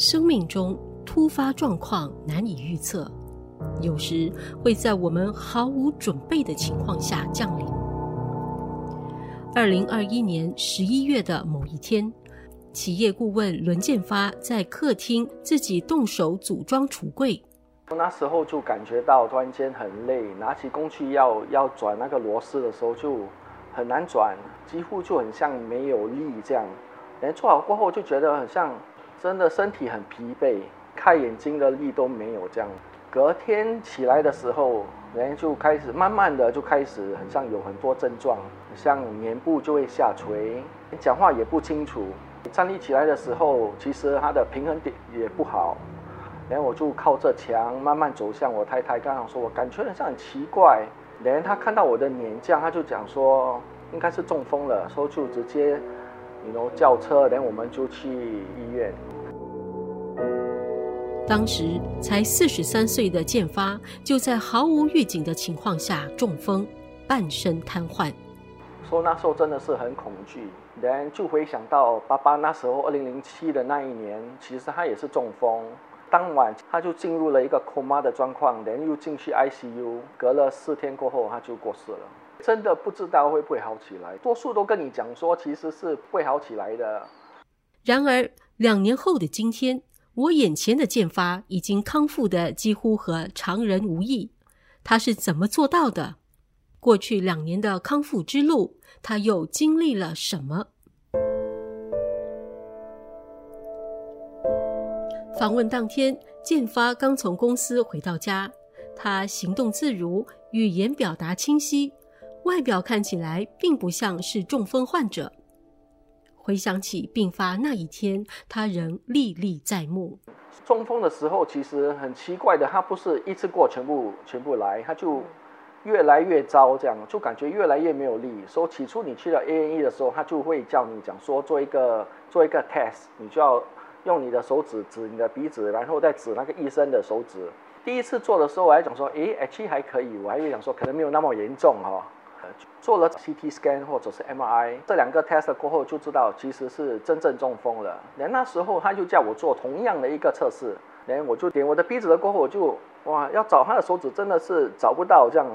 生命中突发状况难以预测，有时会在我们毫无准备的情况下降临。二零二一年十一月的某一天，企业顾问伦建发在客厅自己动手组装橱柜。那时候就感觉到突然间很累，拿起工具要要转那个螺丝的时候就很难转，几乎就很像没有力这样。连做好过后就觉得很像真的身体很疲惫，开眼睛的力都没有这样。隔天起来的时候，人就开始慢慢的就开始很像有很多症状，像面部就会下垂，讲话也不清楚。站立起来的时候，其实他的平衡点也不好。然后我就靠着墙慢慢走向我太太，刚刚说我感觉很像很奇怪。然后他看到我的脸这样，他就讲说应该是中风了，说就直接，你 know 叫车，然后我们就去医院。当时才四十三岁的建发，就在毫无预警的情况下中风，半身瘫痪。说那时候真的是很恐惧，然后就回想到爸爸那时候二零零七的那一年，其实他也是中风。当晚他就进入了一个 coma 的状况，连又进去 ICU，隔了四天过后他就过世了。真的不知道会不会好起来，多数都跟你讲说其实是会好起来的。然而两年后的今天，我眼前的剑发已经康复的几乎和常人无异。他是怎么做到的？过去两年的康复之路，他又经历了什么？访问当天，建发刚从公司回到家，他行动自如，语言表达清晰，外表看起来并不像是中风患者。回想起病发那一天，他仍历历在目。中风的时候其实很奇怪的，他不是一次过全部全部来，他就越来越糟，这样就感觉越来越没有力。说起初你去了 A N E 的时候，他就会叫你讲说做一个做一个 test，你就要。用你的手指指你的鼻子，然后再指那个医生的手指。第一次做的时候，我还讲说，诶，H 还可以，我还以为讲说可能没有那么严重哈。做了 CT scan 或者是 MRI 这两个 test 过后，就知道其实是真正中风了。连那时候他就叫我做同样的一个测试，连我就点我的鼻子了过后，我就哇，要找他的手指真的是找不到，这样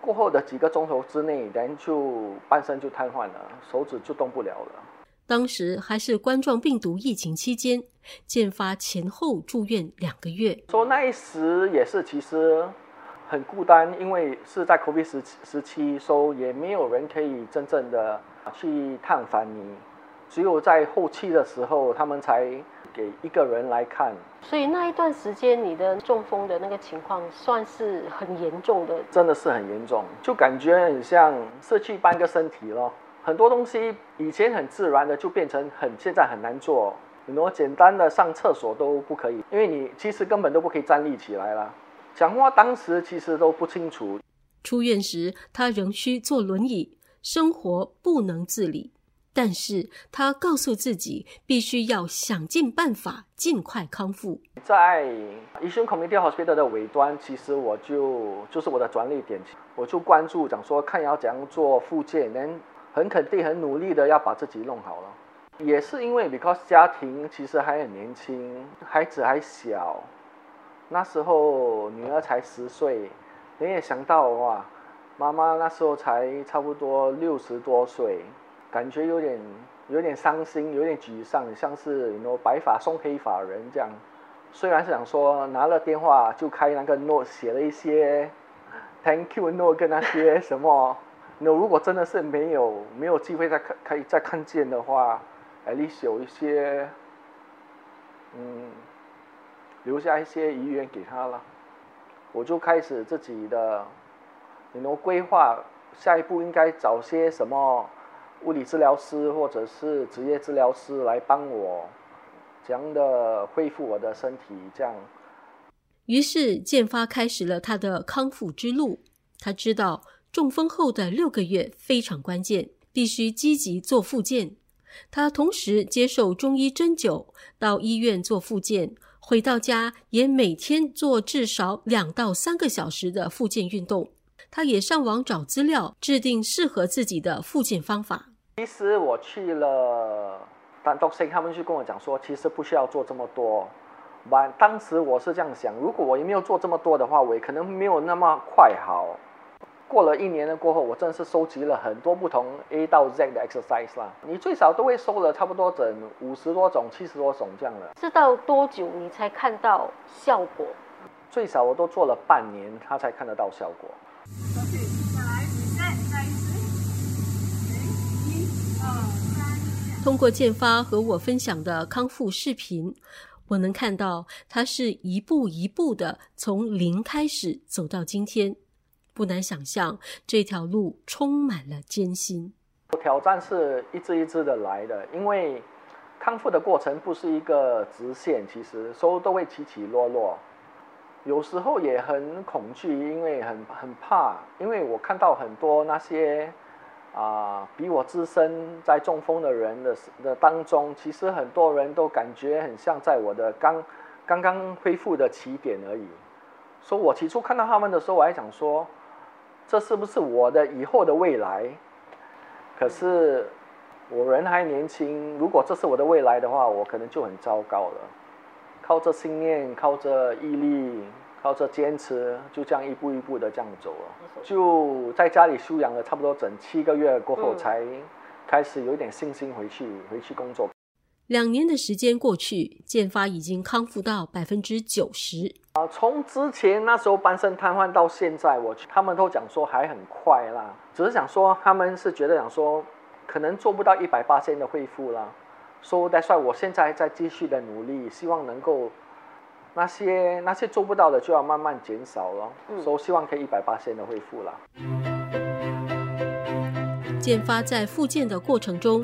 过后的几个钟头之内，连就半身就瘫痪了，手指就动不了了。当时还是冠状病毒疫情期间，建发前后住院两个月。说那一时也是其实很孤单，因为是在 COVID 时时期，说也没有人可以真正的去探访你，只有在后期的时候，他们才给一个人来看。所以那一段时间，你的中风的那个情况算是很严重的，真的是很严重，就感觉很像失去半个身体咯。很多东西以前很自然的，就变成很现在很难做。很多简单的上厕所都不可以，因为你其实根本都不可以站立起来了。讲话当时其实都不清楚。出院时，他仍需坐轮椅，生活不能自理。但是他告诉自己，必须要想尽办法尽快康复。在 Asian Community Hospital 的尾端，其实我就就是我的转捩点，我就关注讲说看要怎样做复健，能。很肯定、很努力的要把自己弄好了，也是因为 because 家庭其实还很年轻，孩子还小，那时候女儿才十岁，你也想到哇，妈妈那时候才差不多六十多岁，感觉有点有点伤心，有点沮丧，像是你说白发送黑发人这样。虽然是想说拿了电话就开那个 note，写了一些 thank you note 跟那些什么。那如果真的是没有没有机会再看可以再看见的话，at least 有一些，嗯，留下一些遗愿给他了。我就开始自己的，你能规划下一步应该找些什么物理治疗师或者是职业治疗师来帮我，这样的恢复我的身体，这样。于是建发开始了他的康复之路。他知道。中风后的六个月非常关键，必须积极做复健。他同时接受中医针灸，到医院做复健，回到家也每天做至少两到三个小时的复健运动。他也上网找资料，制定适合自己的复健方法。其实我去了丹东星，他们就跟我讲说，其实不需要做这么多。完，当时我是这样想，如果我也没有做这么多的话，我也可能没有那么快好。过了一年了过后，我真的是收集了很多不同 A 到 Z 的 exercise 啦。你最少都会收了差不多整五十多种、七十多种这样的。知道多久你才看到效果？最少我都做了半年，他才看得到效果。通过建发和我分享的康复视频，我能看到他是一步一步的从零开始走到今天。不难想象，这条路充满了艰辛。挑战是一支一支的来的，因为康复的过程不是一个直线，其实所有都会起起落落。有时候也很恐惧，因为很很怕，因为我看到很多那些啊比我资深在中风的人的的当中，其实很多人都感觉很像在我的刚刚刚恢复的起点而已。所以我起初看到他们的时候，我还想说。这是不是我的以后的未来？可是我人还年轻，如果这是我的未来的话，我可能就很糟糕了。靠着信念，靠着毅力，靠着坚持，就这样一步一步的这样走了。就在家里休养了差不多整七个月过后，才开始有一点信心回去回去工作。两年的时间过去，建发已经康复到百分之九十。啊，从之前那时候半身瘫痪到现在，我他们都讲说还很快啦，只是想说他们是觉得想说可能做不到一百八千的恢复啦。说再帅，我现在在继续的努力，希望能够那些那些做不到的就要慢慢减少了。说希望可以一百八千的恢复了。建发在复健的过程中。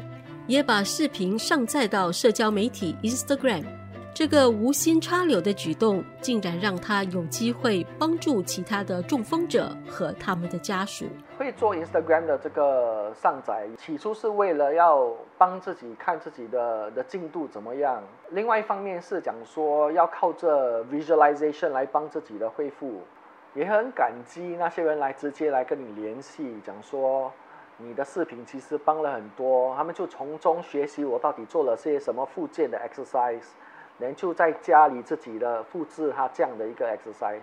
也把视频上载到社交媒体 Instagram，这个无心插柳的举动，竟然让他有机会帮助其他的中风者和他们的家属。会做 Instagram 的这个上载，起初是为了要帮自己看自己的的进度怎么样，另外一方面是讲说要靠这 visualization 来帮自己的恢复，也很感激那些人来直接来跟你联系，讲说。你的视频其实帮了很多，他们就从中学习我到底做了些什么附件的 exercise，然后就在家里自己的复制他这样的一个 exercise，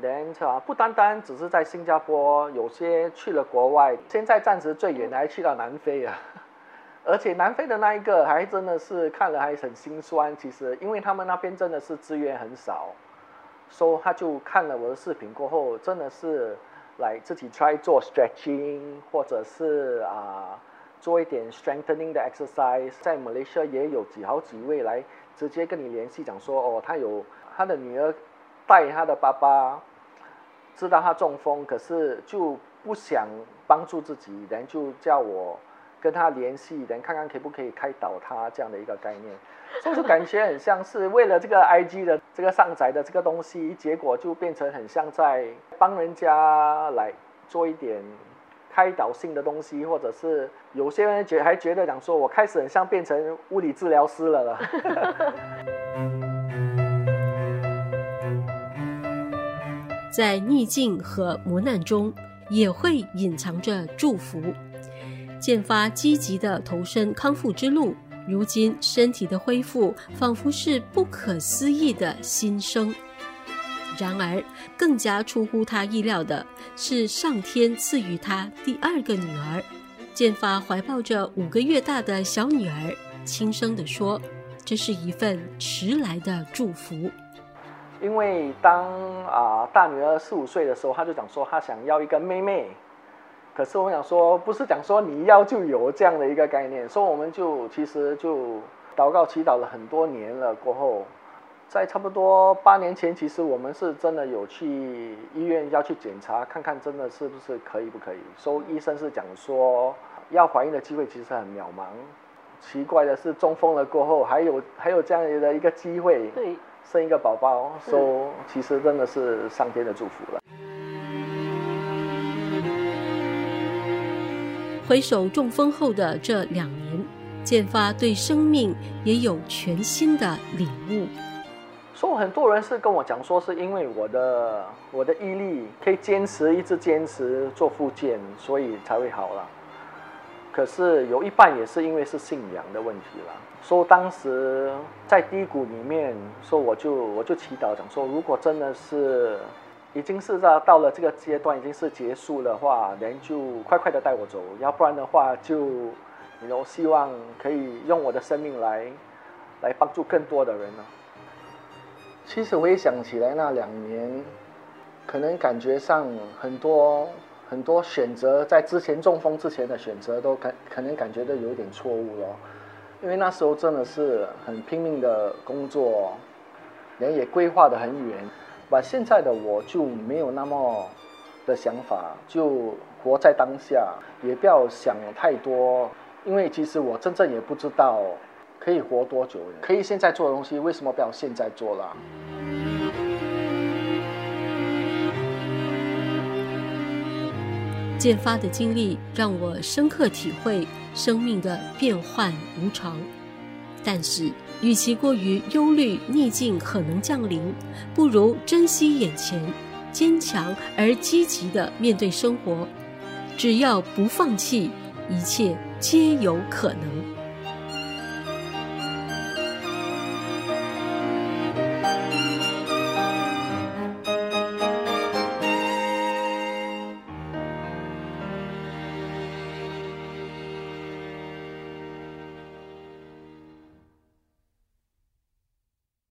然后啊不单单只是在新加坡，有些去了国外，现在暂时最远的还去到南非啊，而且南非的那一个还真的是看了还很心酸，其实因为他们那边真的是资源很少，说他就看了我的视频过后，真的是。来自己 try 做 stretching，或者是啊做一点 strengthening 的 exercise，在 Malaysia 也有几好几位来直接跟你联系，讲说哦，他有他的女儿带他的爸爸，知道他中风，可是就不想帮助自己，然后就叫我。跟他联系，等看看可不可以开导他这样的一个概念，所以就感觉很像是为了这个 IG 的这个上载的这个东西，结果就变成很像在帮人家来做一点开导性的东西，或者是有些人觉还觉得讲说，我开始很像变成物理治疗师了了。在逆境和磨难中，也会隐藏着祝福。建发积极的投身康复之路，如今身体的恢复仿佛是不可思议的新生。然而，更加出乎他意料的是，上天赐予他第二个女儿。建发怀抱着五个月大的小女儿，轻声地说：“这是一份迟来的祝福。”因为当啊大女儿四五岁的时候，他就讲说他想要一个妹妹。可是我想说，不是讲说你要就有这样的一个概念，所以我们就其实就祷告祈祷了很多年了。过后，在差不多八年前，其实我们是真的有去医院要去检查，看看真的是不是可以不可以。所以医生是讲说，要怀孕的机会其实很渺茫。奇怪的是，中风了过后，还有还有这样的一个机会，对，生一个宝宝，说其实真的是上天的祝福了。回首中风后的这两年，建发对生命也有全新的领悟。说很多人是跟我讲说，是因为我的我的毅力可以坚持，一直坚持做复健，所以才会好了。可是有一半也是因为是信仰的问题了。说当时在低谷里面，说我就我就祈祷讲说，如果真的是已经是到到了这个阶段，已经是结束的话，人就快快的带我走，要不然的话就，你都希望可以用我的生命来来帮助更多的人呢。其实回想起来那两年，可能感觉上很多很多选择，在之前中风之前的选择都感可能感觉到有点错误了。因为那时候真的是很拼命的工作，人也规划的很远，把现在的我就没有那么的想法，就活在当下，也不要想太多，因为其实我真正也不知道可以活多久，可以现在做的东西，为什么不要现在做了？建发的经历让我深刻体会生命的变幻无常，但是与其过于忧虑逆境可能降临，不如珍惜眼前，坚强而积极的面对生活。只要不放弃，一切皆有可能。